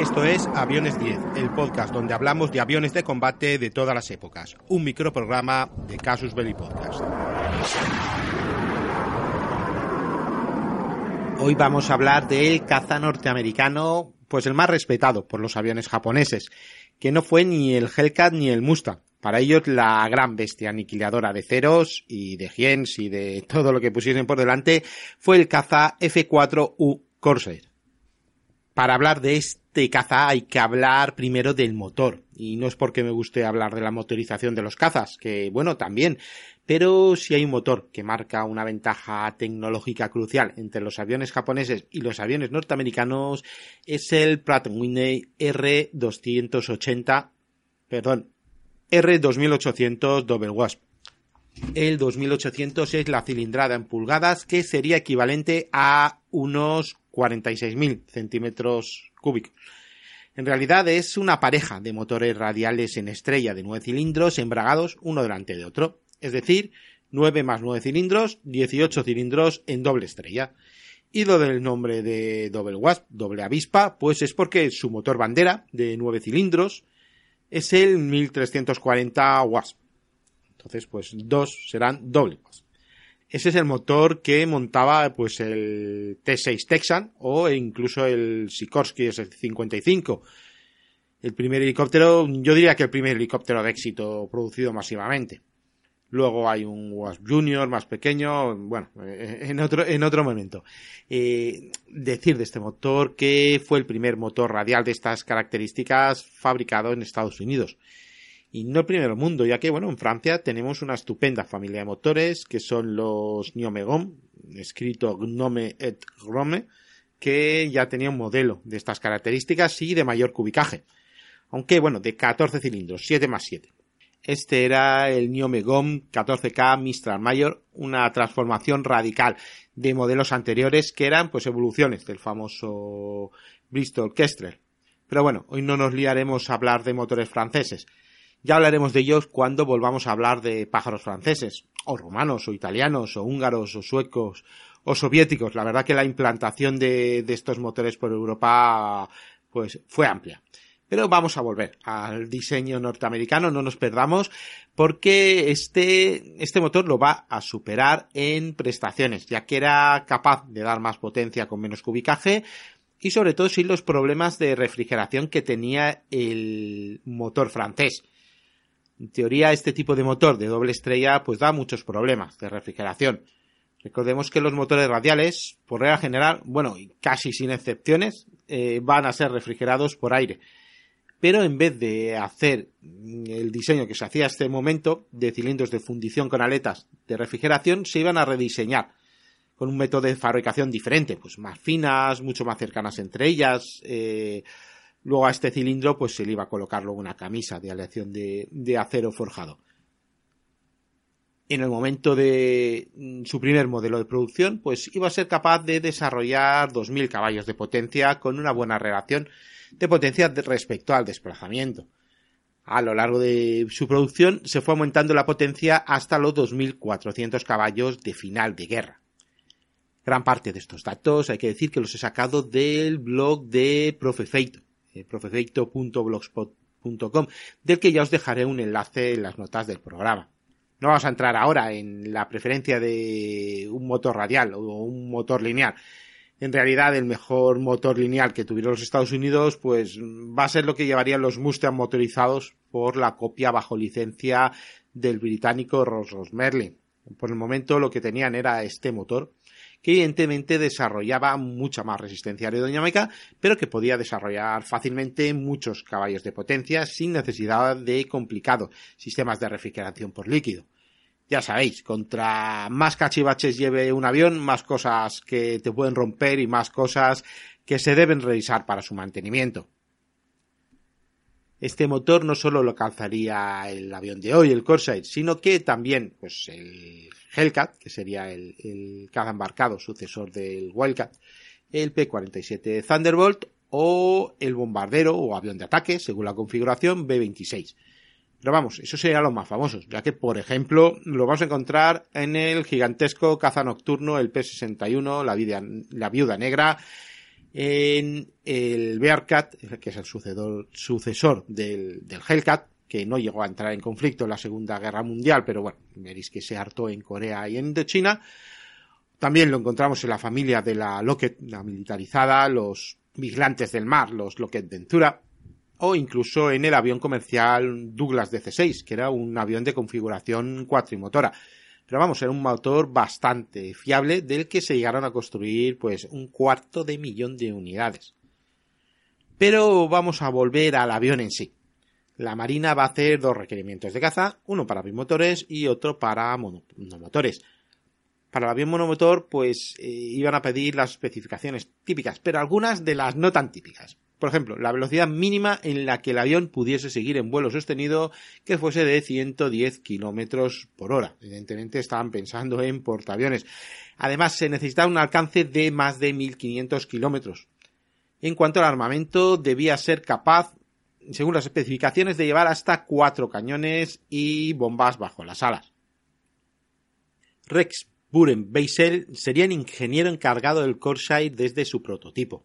Esto es Aviones 10, el podcast donde hablamos de aviones de combate de todas las épocas. Un microprograma de Casus Belli Podcast. Hoy vamos a hablar del caza norteamericano, pues el más respetado por los aviones japoneses, que no fue ni el Hellcat ni el Mustang. Para ellos la gran bestia aniquiladora de ceros y de gens y de todo lo que pusiesen por delante fue el caza F4U Corsair. Para hablar de este caza hay que hablar primero del motor. Y no es porque me guste hablar de la motorización de los cazas, que bueno, también. Pero si hay un motor que marca una ventaja tecnológica crucial entre los aviones japoneses y los aviones norteamericanos, es el Pratt Whitney R280, perdón, R2800 Double Wasp. El 2800 es la cilindrada en pulgadas, que sería equivalente a unos 46.000 centímetros cúbicos. En realidad es una pareja de motores radiales en estrella de 9 cilindros embragados uno delante de otro. Es decir, 9 más 9 cilindros, 18 cilindros en doble estrella. Y lo del nombre de Double Wasp, doble avispa, pues es porque su motor bandera de 9 cilindros es el 1340 Wasp. Entonces, pues dos serán doble. Ese es el motor que montaba pues el T6 Texan o incluso el Sikorsky S-55. El primer helicóptero, yo diría que el primer helicóptero de éxito producido masivamente. Luego hay un Wasp Junior más pequeño, bueno, en otro, en otro momento. Eh, decir de este motor que fue el primer motor radial de estas características fabricado en Estados Unidos y no el primero mundo, ya que, bueno, en Francia tenemos una estupenda familia de motores que son los Gnomegon, escrito Gnome et Grome, que ya tenía un modelo de estas características y de mayor cubicaje. Aunque, bueno, de 14 cilindros, 7 más 7. Este era el Gnomegon 14K Mistral Mayor, una transformación radical de modelos anteriores que eran pues evoluciones del famoso Bristol Kestrel. Pero bueno, hoy no nos liaremos a hablar de motores franceses, ya hablaremos de ellos cuando volvamos a hablar de pájaros franceses, o romanos, o italianos, o húngaros, o suecos, o soviéticos. La verdad que la implantación de, de estos motores por Europa, pues, fue amplia. Pero vamos a volver al diseño norteamericano, no nos perdamos, porque este, este motor lo va a superar en prestaciones, ya que era capaz de dar más potencia con menos cubicaje, y sobre todo sin los problemas de refrigeración que tenía el motor francés. En teoría, este tipo de motor de doble estrella pues da muchos problemas de refrigeración. Recordemos que los motores radiales, por regla general, bueno, casi sin excepciones, eh, van a ser refrigerados por aire. Pero en vez de hacer el diseño que se hacía hasta este momento de cilindros de fundición con aletas de refrigeración, se iban a rediseñar con un método de fabricación diferente, pues más finas, mucho más cercanas entre ellas, eh, Luego a este cilindro pues se le iba a colocar luego una camisa de aleación de, acero forjado. En el momento de mm, su primer modelo de producción, pues iba a ser capaz de desarrollar 2.000 caballos de potencia con una buena relación de potencia respecto al desplazamiento. A lo largo de su producción se fue aumentando la potencia hasta los 2.400 caballos de final de guerra. Gran parte de estos datos hay que decir que los he sacado del blog de Profefeito, eh, del que ya os dejaré un enlace en las notas del programa. No vamos a entrar ahora en la preferencia de un motor radial o un motor lineal. En realidad, el mejor motor lineal que tuvieron los Estados Unidos, pues va a ser lo que llevarían los Mustang motorizados por la copia bajo licencia del británico Rolls Merlin. Por el momento, lo que tenían era este motor que evidentemente desarrollaba mucha más resistencia aerodinámica, pero que podía desarrollar fácilmente muchos caballos de potencia sin necesidad de complicados sistemas de refrigeración por líquido. ya sabéis, contra más cachivaches lleve un avión, más cosas que te pueden romper y más cosas que se deben revisar para su mantenimiento. Este motor no solo lo calzaría el avión de hoy, el Corsair, sino que también pues, el Hellcat, que sería el, el caza embarcado sucesor del Wildcat, el P-47 Thunderbolt o el bombardero o avión de ataque, según la configuración B-26. Pero vamos, eso serían los más famosos, ya que, por ejemplo, lo vamos a encontrar en el gigantesco caza nocturno, el P-61, la, la viuda negra, en el Bearcat, que es el sucesor del, del Hellcat, que no llegó a entrar en conflicto en la Segunda Guerra Mundial, pero bueno, veréis que se hartó en Corea y en China. También lo encontramos en la familia de la Lockheed, la militarizada, los vigilantes del mar, los Lockheed Ventura, o incluso en el avión comercial Douglas DC-6, que era un avión de configuración cuatrimotora. Pero vamos, era un motor bastante fiable del que se llegaron a construir pues un cuarto de millón de unidades. Pero vamos a volver al avión en sí. La Marina va a hacer dos requerimientos de caza, uno para bimotores y otro para monomotores. Para el avión monomotor, pues eh, iban a pedir las especificaciones típicas, pero algunas de las no tan típicas. Por ejemplo, la velocidad mínima en la que el avión pudiese seguir en vuelo sostenido que fuese de 110 kilómetros por hora. Evidentemente estaban pensando en portaaviones. Además, se necesitaba un alcance de más de 1500 kilómetros. En cuanto al armamento, debía ser capaz, según las especificaciones, de llevar hasta cuatro cañones y bombas bajo las alas. Rex Buren Beisel sería el ingeniero encargado del Corsair desde su prototipo.